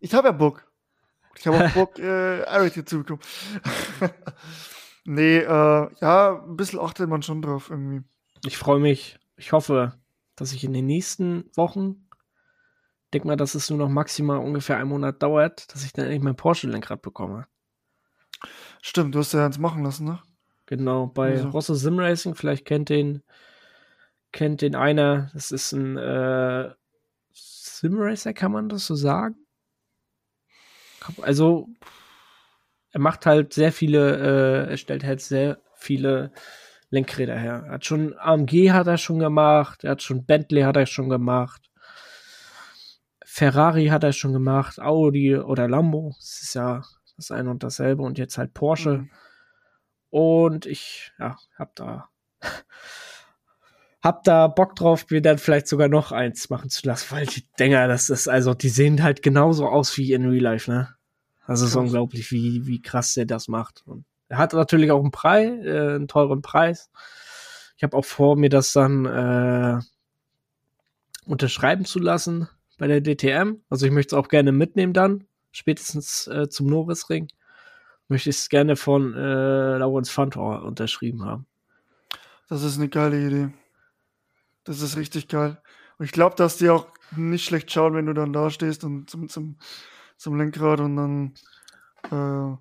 ich habe ja Bock. Ich habe auch Bock, äh, Eric hier zu bekommen. nee, äh, ja, ein bisschen achtet man schon drauf irgendwie. Ich freue mich. Ich hoffe, dass ich in den nächsten Wochen, denk mal, dass es nur noch maximal ungefähr einen Monat dauert, dass ich dann endlich mein Porsche-Lenkrad bekomme. Stimmt, du hast ja eins machen lassen, ne? Genau, bei Also. Rosso Sim Racing, vielleicht kennt den, kennt den einer, das ist ein äh, Sim Racer, kann man das so sagen? Also, er macht halt sehr viele, äh, er stellt halt sehr viele Lenkräder her. Er hat schon AMG hat er schon gemacht, er hat schon Bentley hat er schon gemacht. Ferrari hat er schon gemacht, Audi oder Lambo, das ist ja das eine und dasselbe und jetzt halt Porsche. Mhm. Und ich, ja, hab da, hab da Bock drauf, mir dann vielleicht sogar noch eins machen zu lassen, weil die Dinger, das ist, also, die sehen halt genauso aus wie in Real Life, ne? Also, es ist unglaublich, wie, wie krass der das macht. Und er hat natürlich auch einen Preis, äh, einen teuren Preis. Ich habe auch vor, mir das dann, äh, unterschreiben zu lassen bei der DTM. Also, ich möchte es auch gerne mitnehmen dann, spätestens äh, zum Norrisring möchte ich es gerne von äh, Lawrence Fantor unterschrieben haben. Das ist eine geile Idee. Das ist richtig geil. Und ich glaube, dass die auch nicht schlecht schauen, wenn du dann da stehst und zum, zum, zum Lenkrad und dann äh,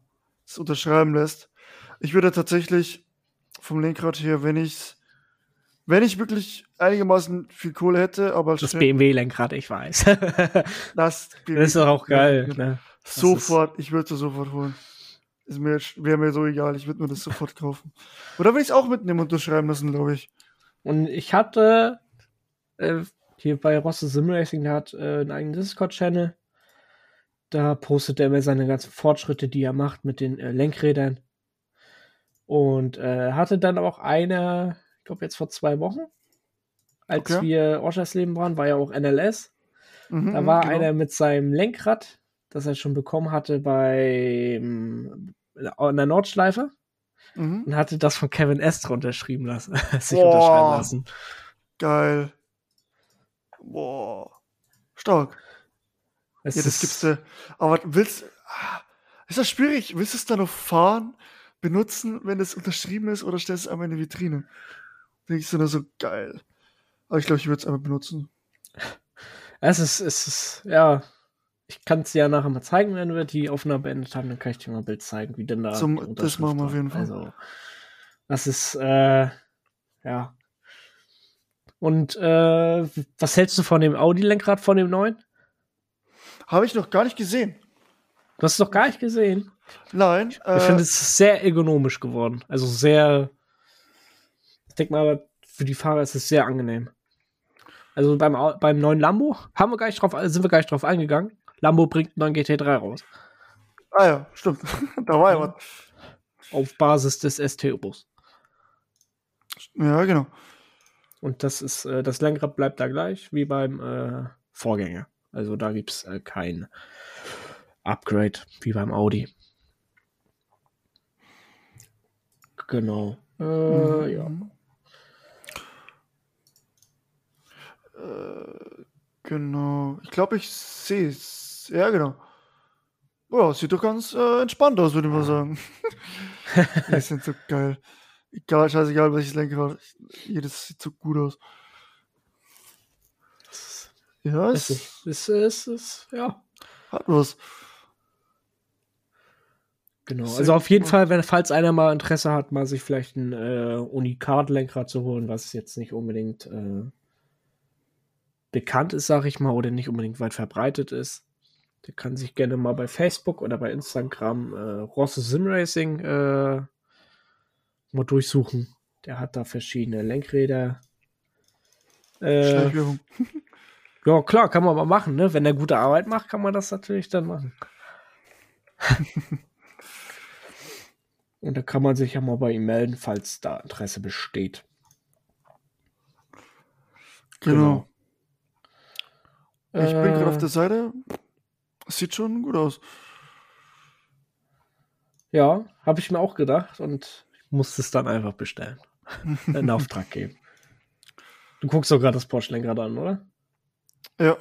es unterschreiben lässt. Ich würde tatsächlich vom Lenkrad her, wenn ich wenn ich wirklich einigermaßen viel Kohle hätte, aber Das BMW-Lenkrad, ich weiß. das, das ist doch auch geil. Ne? Sofort, ich würde es sofort holen. Ist mir, wäre mir so egal, ich würde mir das sofort kaufen. Oder will ich es auch mitnehmen und unterschreiben lassen, glaube ich. Und ich hatte äh, hier bei Rosse Sim Racing, der hat äh, einen eigenen Discord-Channel. Da postet er immer seine ganzen Fortschritte, die er macht mit den äh, Lenkrädern. Und äh, hatte dann auch eine, ich glaube jetzt vor zwei Wochen, als Okay. wir Oschersleben waren, war ja auch NLS. Mhm, Da war genau. einer mit seinem Lenkrad, das er schon bekommen hatte bei an der Nordschleife Mhm. und hatte das von Kevin Estre unterschrieben lassen, sich Boah. unterschreiben lassen. Geil. Boah. Stark. Es Ja, das ist- gibst du. Aber willst. ah, Ist das schwierig? Willst du es dann noch fahren, benutzen, wenn es unterschrieben ist, oder stellst du es einmal in die Vitrine? Denke ich so, so geil. Aber ich glaube, ich würde es einmal benutzen. Es ist, es ist, ja. Ich kann es dir ja nachher mal zeigen, wenn wir die Aufnahme beendet haben, dann kann ich dir mal ein Bild zeigen, wie denn da. Zum- das machen wir auf jeden. Fall. Also, das ist, äh, ja. Und äh, was hältst du von dem Audi-Lenkrad, von dem neuen? Habe ich noch gar nicht gesehen. Du hast es doch gar nicht gesehen. Nein. Ich Äh, finde, es ist sehr ergonomisch geworden. Also sehr. Ich denke mal, für die Fahrer ist es sehr angenehm. Also beim, beim neuen Lambo haben wir gar nicht drauf, sind wir gar nicht drauf eingegangen. Lambo bringt einen neuen GT3 raus. ah ja, stimmt. da war ja Mhm. was. Auf Basis des ST-Bus. Ja, genau. Und das ist, äh, das Lenkrad bleibt da gleich wie beim äh, Vorgänger. Also da gibt es äh, kein Upgrade wie beim Audi. Genau. Äh, ja. Mhm. Äh, genau. Ich glaube, ich sehe es. Ja, genau. Ja, sieht doch ganz äh, entspannt aus, würde ich mal sagen. die sind so geil. Egal, scheißegal, welches Lenkrad. Jedes sieht so gut aus. Ja, Es ist, ist, es ist, ja. hat was. Genau. Sehr Also auf gut jeden gemacht. Fall, wenn falls einer mal Interesse hat, mal sich vielleicht ein äh, Unikat-Lenkrad zu holen, was jetzt nicht unbedingt äh, bekannt ist, sag ich mal, oder nicht unbedingt weit verbreitet ist, der kann sich gerne mal bei Facebook oder bei Instagram äh, Rosse Sim Racing äh, mal durchsuchen. Der hat da verschiedene Lenkräder. Äh, ja, klar, kann man mal machen, ne? Wenn er gute Arbeit macht, kann man das natürlich dann machen. Und da kann man sich ja mal bei ihm melden, falls da Interesse besteht. Genau. Ich bin gerade auf Äh, der Seite. Sieht schon gut aus. Ja, habe ich mir auch gedacht und musste es dann einfach bestellen. In Auftrag geben. Du guckst doch gerade das Porsche-Lenkrad an, oder? Ja.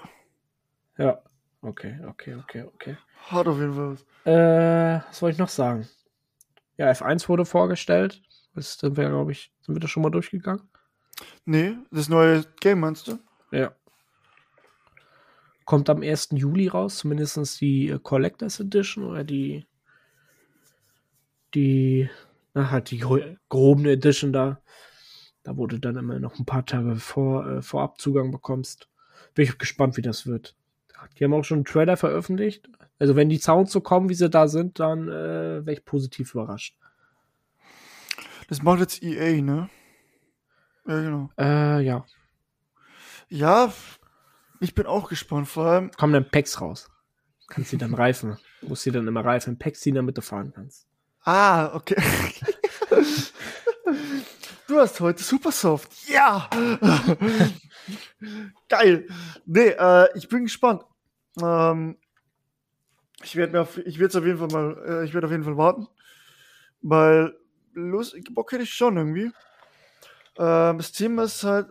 Ja. Okay, okay, okay, okay. Hat auf jeden Fall was. Äh, was wollte ich noch sagen? Ja, F1 wurde vorgestellt. Das sind wir, glaube ich, sind wir da schon mal durchgegangen? Nee, das neue Game meinst du? Ja. Kommt am 1. Juli raus, zumindest die äh, Collectors Edition oder die die na, halt die groben Edition da. Da wo du dann immer noch ein paar Tage vor, äh, vorab Zugang bekommst. Bin ich gespannt, wie das wird. Die haben auch schon einen Trailer veröffentlicht. Also wenn die Sounds so kommen, wie sie da sind, dann äh, wäre ich positiv überrascht. Das macht jetzt EA, ne? Ja, genau. Äh, ja. Ja, ich bin auch gespannt. Vor allem. Kommen dann Packs raus. Kannst sie dann reifen. Musst sie dann immer Reifen Packs ziehen, damit du fahren kannst. Ah, okay. du hast heute Supersoft. Ja! Geil. Nee, äh, ich bin gespannt. Ähm, ich werde mir auf, ich werde auf jeden Fall mal, äh, ich werde auf jeden Fall warten. Weil, Lust, Bock hätte ich schon irgendwie. Ähm, das Thema ist halt,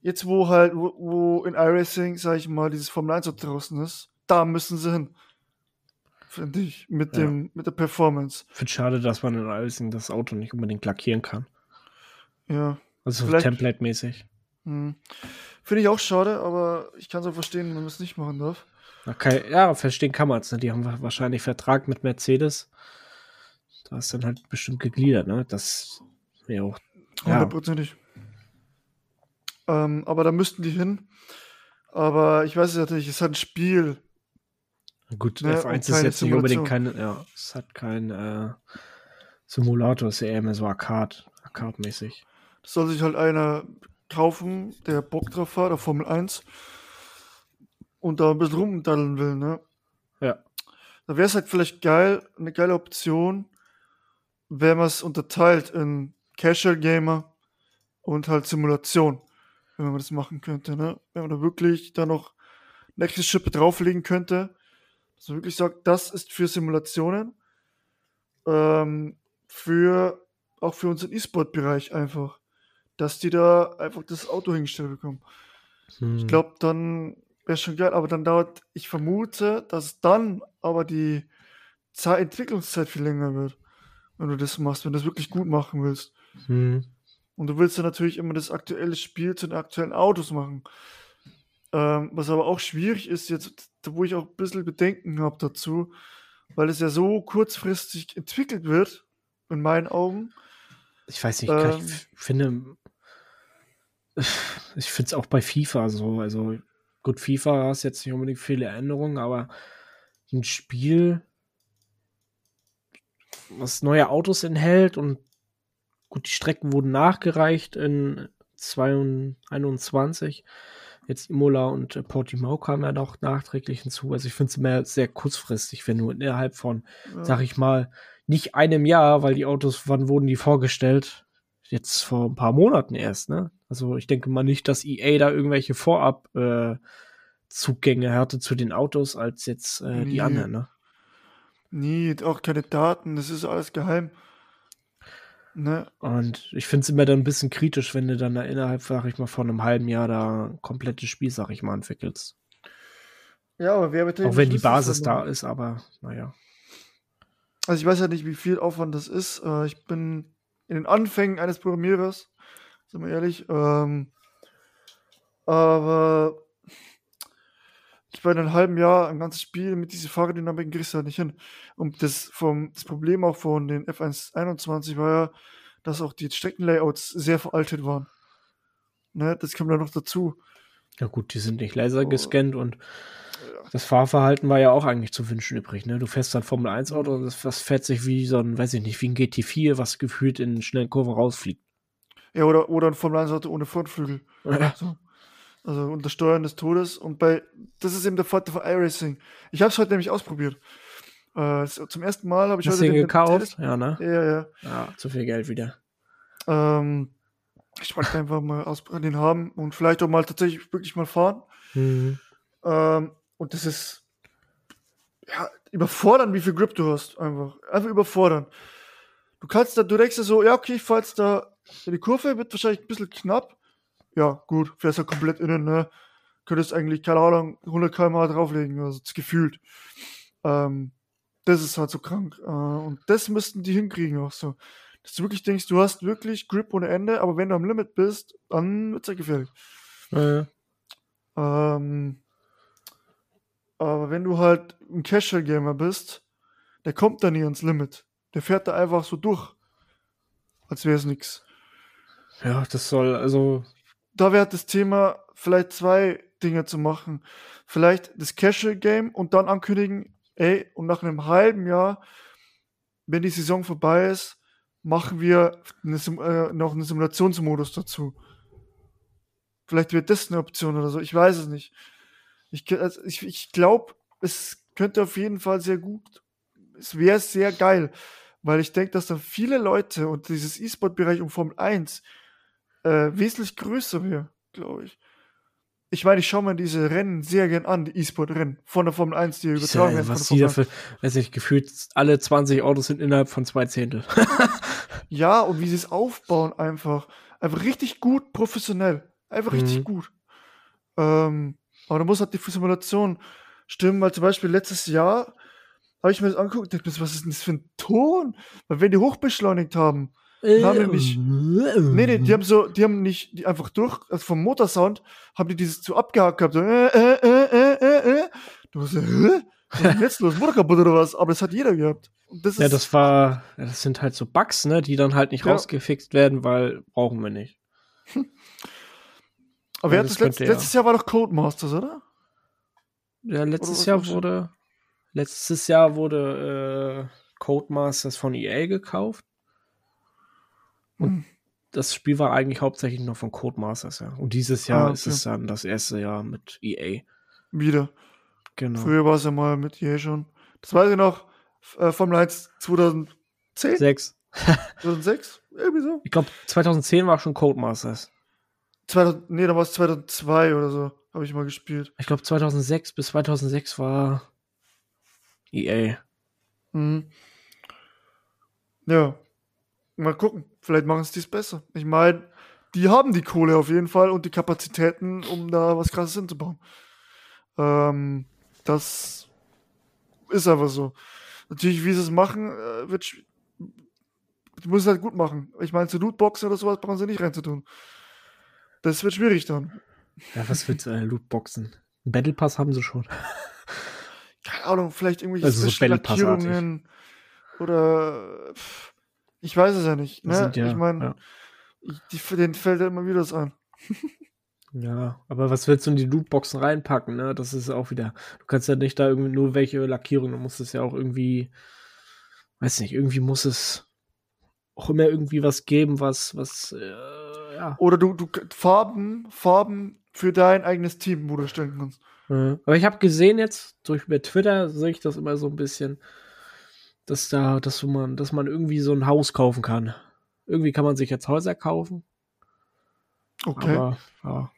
jetzt wo halt, wo, wo in iRacing, sag ich mal, dieses Formel 1 draußen ist, da müssen sie hin. Finde ich, mit, dem, ja. mit der Performance. Ich finde schade, dass man in iRacing das Auto nicht unbedingt lackieren kann. Ja. Also so template-mäßig. Hm. Finde ich auch schade, aber ich kann es auch verstehen, wenn man es nicht machen darf. Okay, ja, verstehen kann man es. Ne? Die haben wahrscheinlich Vertrag mit Mercedes. Da ist dann halt bestimmt gegliedert, ne? Das wäre auch. Hundertprozentig. Ja. Ähm, aber da müssten die hin. Aber ich weiß es natürlich, es hat ein Spiel. Gut, ne? F1 ist jetzt nicht unbedingt kein, ja, es hat kein äh, Simulator, es ist eher mehr so Arcade, Arcade-mäßig. Das soll sich halt einer kaufen, der Bock drauf hat, auf Formel 1 und da ein bisschen rumdaddeln will, ne? Ja. Da wäre es halt vielleicht geil, eine geile Option, wenn man es unterteilt in Casual Gamer und halt Simulation, wenn man das machen könnte, ne? Wenn man da wirklich da noch nächste Schippe drauflegen könnte, dass man wirklich sagt, das ist für Simulationen, ähm, für auch für unseren E-Sport-Bereich einfach dass die da einfach das Auto hingestellt bekommen. Hm. Ich glaube, dann wäre schon geil, aber dann dauert, ich vermute, dass dann aber die Zeit, Entwicklungszeit viel länger wird, wenn du das machst, wenn du das wirklich gut machen willst. Hm. Und du willst dann natürlich immer das aktuelle Spiel zu den aktuellen Autos machen. Ähm, was aber auch schwierig ist, jetzt, wo ich auch ein bisschen Bedenken habe dazu, weil es ja so kurzfristig entwickelt wird, in meinen Augen. Ich weiß nicht, ähm, ich finde, ich finde es auch bei FIFA so. Also, gut, FIFA hast jetzt nicht unbedingt viele Erinnerungen, aber ein Spiel, was neue Autos enthält und gut, die Strecken wurden nachgereicht in 2021. Jetzt Imola und äh, Portimao kamen ja noch nachträglich hinzu. Also ich finde es immer sehr kurzfristig, wenn du innerhalb von, ja. sag ich mal, nicht einem Jahr, weil die Autos, wann wurden die vorgestellt? Jetzt vor ein paar Monaten erst, ne? Also ich denke mal nicht, dass EA da irgendwelche Vorab äh, Zugänge hatte zu den Autos als jetzt äh, die anderen, ne? Nie, auch keine Daten, das ist alles geheim. Ne? Und ich finde es immer dann ein bisschen kritisch, wenn du dann da innerhalb, sag ich mal, von einem halben Jahr da ein komplettes Spiel, sag ich mal, entwickelst. Ja, aber wer bitte Auch wenn die Basis da ist, aber naja. Also ich weiß ja nicht, wie viel Aufwand das ist. Äh, ich bin in den Anfängen eines Programmierers sind wir ehrlich. Ähm, aber ich war in einem halben Jahr ein ganzes Spiel mit dieser Fahrerdynamik kriegst du halt nicht hin. Und das, vom, das Problem auch von den F121 war ja, dass auch die Streckenlayouts sehr veraltet waren. Ne, das kommt ja noch dazu. Ja gut, die sind nicht laser oh. gescannt und ja. das Fahrverhalten war ja auch eigentlich zu wünschen übrig. Ne? Du fährst dann Formel 1 Auto und das, das fährt sich wie so ein, weiß ich nicht, wie ein GT4, was gefühlt in schnellen Kurven rausfliegt. Ja, oder, oder ein Formel 1 Auto ohne Frontflügel. Ja. So. Also unter Steuern des Todes. Und bei, das ist eben der Vorteil von iRacing. Ich habe es heute nämlich ausprobiert. Äh, zum ersten Mal habe ich Hast heute. Den gekauft? Ja, ne? Ja, ja. Ja, zu viel Geld wieder. Ähm, ich wollte einfach mal aus, den haben und vielleicht auch mal tatsächlich wirklich mal fahren. Mhm. Ähm, und das ist ja überfordern, wie viel Grip du hast. Einfach. Einfach überfordern. Du kannst da, du denkst dir so, ja, okay, ich fahr jetzt da in die Kurve, wird wahrscheinlich ein bisschen knapp. Ja, gut, fährst ja komplett innen, ne? Könntest eigentlich, keine Ahnung, 100 km drauflegen, also gefühlt. Ähm, das ist halt so krank. Äh, und das müssten die hinkriegen auch so. Dass du wirklich denkst, du hast wirklich Grip ohne Ende, aber wenn du am Limit bist, dann wird es ja gefährlich. Ja. Ähm, aber wenn du halt ein Casual Gamer bist, der kommt da nie ans Limit. Der fährt da einfach so durch. Als wäre es nichts. ja, das soll, also, Da wäre das Thema, vielleicht zwei Dinge zu machen. Vielleicht das Casual Game und dann ankündigen, ey, und nach einem halben Jahr, wenn die Saison vorbei ist, machen wir eine äh, noch einen Simulationsmodus dazu. Vielleicht wird das eine Option oder so. Ich weiß es nicht. Ich, also ich, ich glaube, es könnte auf jeden Fall sehr gut, es wäre sehr geil, weil ich denke, dass dann viele Leute und dieses E-Sport-Bereich um Formel 1 äh, wesentlich größer wäre, glaube ich. Ich meine, ich schaue mir diese Rennen sehr gern an, die E-Sport-Rennen von der Formel 1, die übertragen werden. was die dafür, weiß nicht, gefühlt alle 20 Autos sind innerhalb von zwei Zehntel. Ja, und wie sie es aufbauen, einfach. Einfach richtig gut, professionell. Einfach richtig Mhm. gut. Ähm, aber da muss halt die Simulation stimmen, weil zum Beispiel letztes Jahr habe ich mir das angeguckt und dachte, was ist denn das für ein Ton? Weil wenn die hochbeschleunigt haben, haben nämlich- nee, nee, die haben so, die haben nicht, die einfach durch, also vom Motorsound, haben die dieses so abgehakt gehabt, so, äh, äh, äh, äh, äh, äh. Du warst so, hä? Was ist jetzt los? Motor kaputt oder was? Aber das hat jeder gehabt. Das Ja, das war, das sind halt so Bugs, ne, die dann halt nicht Ja. rausgefixt werden, weil brauchen wir nicht. aber wer ja, hat das letzt, letztes Jahr war doch Codemasters, oder? Ja, letztes was Jahr wurde, letztes Jahr wurde äh, Codemasters von EA gekauft. Und Hm. das Spiel war eigentlich hauptsächlich nur von Codemasters, ja. Und dieses Jahr Ah, ist okay. es dann das erste Jahr mit EA. Wieder. Genau. Früher war es ja mal mit EA schon. Das weiß ich noch. Äh, Formel 1 2010? Sechs. 2006? Irgendwie so. Ich glaube, 2010 war schon Codemasters. 2000, nee, da war es 2002 oder so. Habe ich mal gespielt. Ich glaube, 2006 bis 2006 war EA. Mhm. Ja. Mal gucken. Vielleicht machen es dies besser. Ich meine, die haben die Kohle auf jeden Fall und die Kapazitäten, um da was krasses hinzubauen. Ähm, das ist einfach so. Natürlich, wie sie es machen, äh, wird die müssen es halt gut machen. Ich meine, zu Lootboxen oder sowas brauchen sie nicht reinzutun. Das wird schwierig dann. Ja, was wird äh, Lootboxen? Battle Pass haben sie schon. keine Ahnung, vielleicht irgendwelche Also so. Lackierungen oder pff, ich weiß es ja nicht. Ne? ja- ich meine, ja. denen fällt ja immer wieder das ein. Ja, aber was willst du in die Lootboxen reinpacken, ne? Das ist auch wieder. Du kannst ja nicht da irgendwie nur welche Lackierungen, du musst es ja auch irgendwie, weiß nicht, irgendwie muss es auch immer irgendwie was geben, was, was, äh, ja. Oder du, du Farben, Farben für dein eigenes Team, wo du stellen kannst. Äh, Aber ich habe gesehen jetzt, durch bei Twitter sehe ich das immer so ein bisschen, dass da, dass man, dass man irgendwie so ein Haus kaufen kann. Irgendwie kann man sich jetzt Häuser kaufen, Okay. aber ja.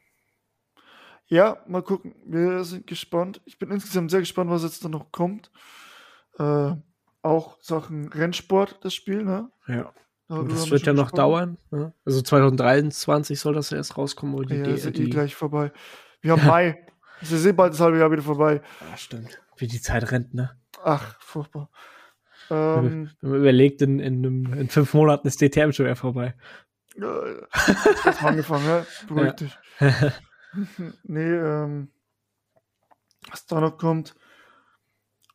ja, mal gucken. Wir sind gespannt. Ich bin insgesamt sehr gespannt, was jetzt da noch kommt. Äh, auch Sachen Rennsport, das Spiel, ne? ja. Und das wird wir ja noch dauern. Ne? Also 2023 soll das ja erst rauskommen, wo die, Ja, die, ist eh die gleich vorbei. Wir haben Mai. Ist eh bald das halbe Jahr wieder vorbei. Ja, stimmt. Wie die Zeit rennt, ne? Ach, furchtbar. Wenn Ähm, man überlegt, in, in, einem- in fünf Monaten ist DTM schon wieder vorbei. hast mal angefangen, ja? Beruhig Ja. dich. Nee, ähm, was da noch kommt.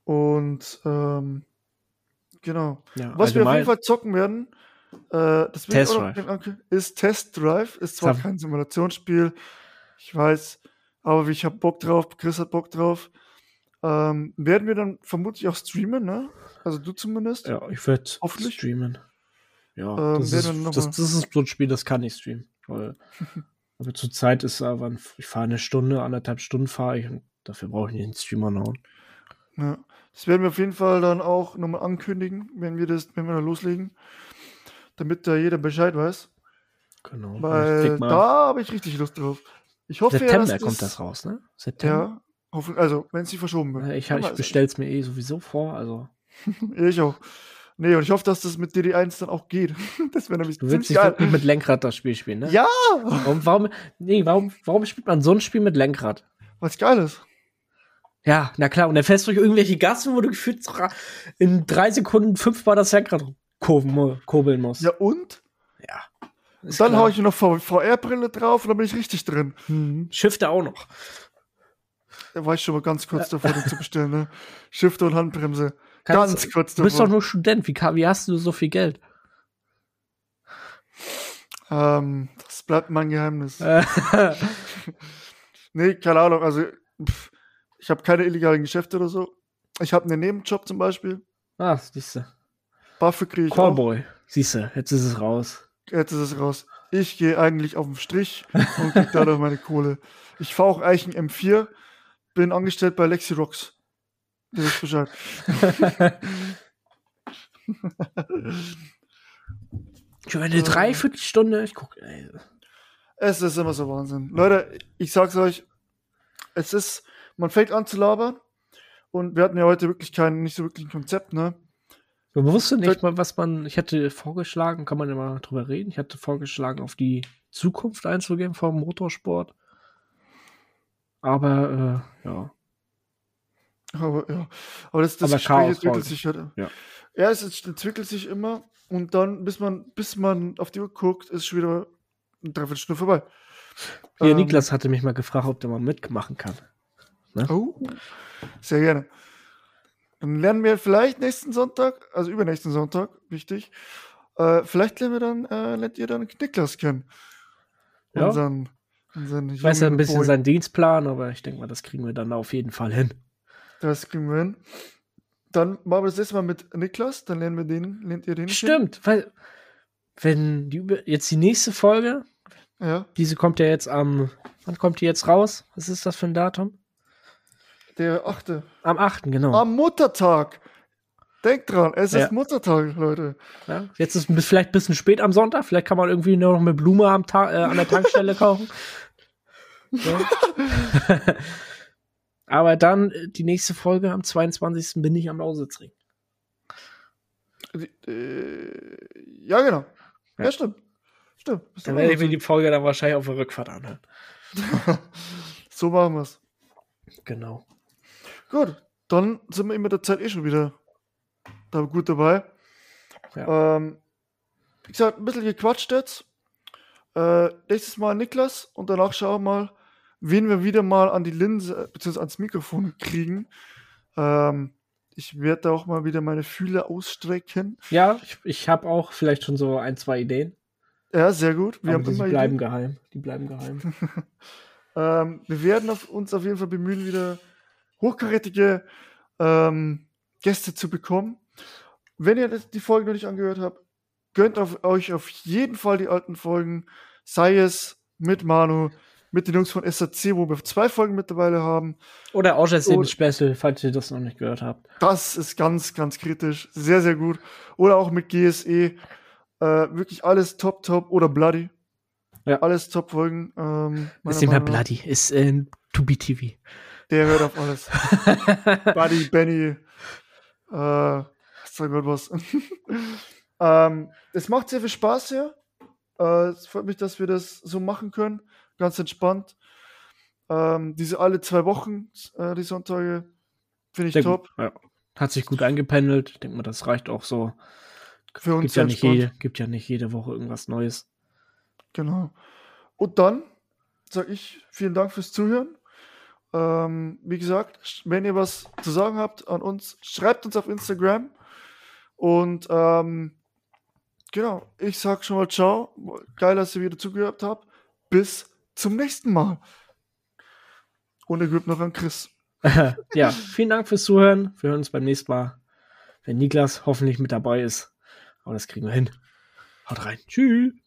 Und, ähm, genau. Ja, Was wir auf jeden Fall zocken werden, äh, das ich Test Drive. okay, ist Test Drive. Ist zwar Sam- kein Simulationsspiel, ich weiß, aber ich habe Bock drauf, Chris hat Bock drauf. Ähm, werden wir dann vermutlich auch streamen, ne? Also du zumindest. Ja, ich Hoffentlich. streamen. Ja, Ähm, das, ist, noch das, das ist so ein Spiel, das kann ich streamen. Weil, aber zurzeit ist aber, ich fahre eine Stunde, anderthalb Stunden fahre ich und dafür brauche ich nicht einen Streamer hauen. Ja. Das werden wir auf jeden Fall dann auch nochmal ankündigen, wenn wir das, wenn wir da loslegen. Damit da jeder Bescheid weiß. Genau. Weil da habe ich richtig Lust drauf. Ich hoffe September ja, dass kommt das raus, ne? September. Ja, also wenn es nicht verschoben wird. Ich ich es mir eh sowieso vor, also. Ich auch. Nee, und ich hoffe, dass das mit DD1 dann auch geht. Das wäre nämlich Du willst nicht wirklich mit Lenkrad das Spiel spielen, ne? Ja, Warum, warum, nee, warum, warum spielt man so ein Spiel mit Lenkrad? was geil ist. Ja, na klar, und dann fährst du durch irgendwelche Gassen, wo du gefühlt in drei Sekunden fünfmal das Lenkrad kurven, kurbeln musst. Ja, und? ja. Ist Dann klar. hau ich noch VR-Brille drauf und dann bin ich richtig drin. Mhm. Shifter auch noch. Da war ich schon mal ganz kurz davor, den zu bestellen, ne? Shifter und Handbremse. Kannst- ganz kurz Du bist doch nur Student. Wie, wie hast du so viel Geld? Ähm, das bleibt mein Geheimnis. Äh, Nee, keine Ahnung. Also, pff, ich habe keine illegalen Geschäfte oder so. Ich habe einen Nebenjob zum Beispiel. ah, siehste. Dafür kriege ich auch. Callboy. Siehste, jetzt ist es raus. Jetzt ist es raus. Ich gehe eigentlich auf den Strich und krieg dadurch meine Kohle. Ich fahre auch ein M4, bin angestellt bei Lexirox. Du weißt Bescheid. Ich meine, eine Dreiviertelstunde. Ich guck, ey. Es ist immer so Wahnsinn. Leute, ich sag's euch, es ist, man fängt an zu labern und wir hatten ja heute wirklich kein, nicht so wirklich ein Konzept, ne? Man wusste nicht mal, was man. Ich hätte vorgeschlagen, kann man immer drüber reden. Ich hatte vorgeschlagen, auf die Zukunft einzugehen vom Motorsport. Aber äh, ja. Aber ja, aber das, das Aber Gespräch entwickelt sich halt. Ja. ja, es ist- entwickelt sich immer und dann, bis man, bis man auf die Uhr guckt, ist schon wieder eine Dreiviertelstunde vorbei. Hier, Ähm, Niklas hatte mich mal gefragt, ob der mal mitmachen kann. Oh, sehr gerne. Dann lernen wir vielleicht nächsten Sonntag, also übernächsten Sonntag, wichtig. Äh, vielleicht lernen wir dann, äh, lernt ihr dann Niklas kennen. Ja. Unseren, unseren Ich weiß ja ein bisschen Boy. seinen Dienstplan, aber ich denke mal, das kriegen wir dann auf jeden Fall hin. Das kriegen wir hin. Dann machen wir das nächste Mal mit Niklas, dann lernen wir den, lernt ihr den. Stimmt, weil wenn die über- jetzt die nächste Folge, Ja, diese kommt ja jetzt am, wann kommt die jetzt raus? Was ist das für ein Datum? der achte. Am 8. genau. Am Muttertag. Denkt dran, es Ja. ist Muttertag, Leute. Ja, jetzt ist es vielleicht ein bisschen spät am Sonntag. Vielleicht kann man irgendwie nur noch eine Blume äh, an der Tankstelle kaufen. Aber dann äh, die nächste Folge am 22. bin ich am Lausitzring. Äh, ja, genau. Ja, Ja. stimmt. Stimmt. Dann werde ich mir die Folge dann wahrscheinlich auf der Rückfahrt anhören. so machen wir's. Genau. Gut, dann sind wir immer der Zeit eh schon wieder da gut dabei. Ja. Ähm, wie gesagt, ein bisschen gequatscht jetzt. Äh, nächstes Mal Niklas und danach schauen wir mal, wen wir wieder mal an die Linse bzw. ans Mikrofon kriegen. Ähm, ich werde da auch mal wieder meine Fühler ausstrecken. Ja, ich, ich habe auch vielleicht schon so ein, zwei Ideen. Ja, sehr gut. Wir aber haben die bleiben Ideen. geheim. Die bleiben geheim. Ähm, wir werden auf, uns auf jeden Fall bemühen, wieder hochkarätige ähm, Gäste zu bekommen. Wenn ihr die Folge noch nicht angehört habt, gönnt auf, euch auf jeden Fall die alten Folgen, sei es mit Manu, mit den Jungs von SAC, wo wir zwei Folgen mittlerweile haben. Oder Auschwitz Und- Special, falls ihr das noch nicht gehört habt. Das ist ganz, ganz kritisch. Sehr, sehr gut. Oder auch mit GSE. Äh, wirklich alles top, top. Oder Bloody. Ja. Alles Top-Folgen. Ähm, Ist nicht mehr nach. Bloody, ist äh, To Be TV. Der hört auf alles. Buddy, Benny, äh, sag Gott was. ähm, es macht sehr viel Spaß hier. Äh, es freut mich, dass wir das so machen können. Ganz entspannt. Ähm, diese alle zwei Wochen, äh, die Sonntage, finde ich Sehr top. Ja. Hat sich gut eingependelt. Ich denke mal, das reicht auch so. Für uns Gibt ja, nicht jede, gibt ja nicht jede Woche irgendwas Neues. Genau. Und dann sage ich vielen Dank fürs Zuhören. Ähm, wie gesagt, wenn ihr was zu sagen habt an uns, schreibt uns auf Instagram. Und ähm, genau, ich sag schon mal ciao. Geil, dass ihr wieder zugehört habt. Bis zum nächsten Mal. Und er gibt noch an Chris. ja, vielen Dank fürs Zuhören. Wir hören uns beim nächsten Mal, wenn Niklas hoffentlich mit dabei ist. Aber das kriegen wir hin. Haut rein. Tschüss.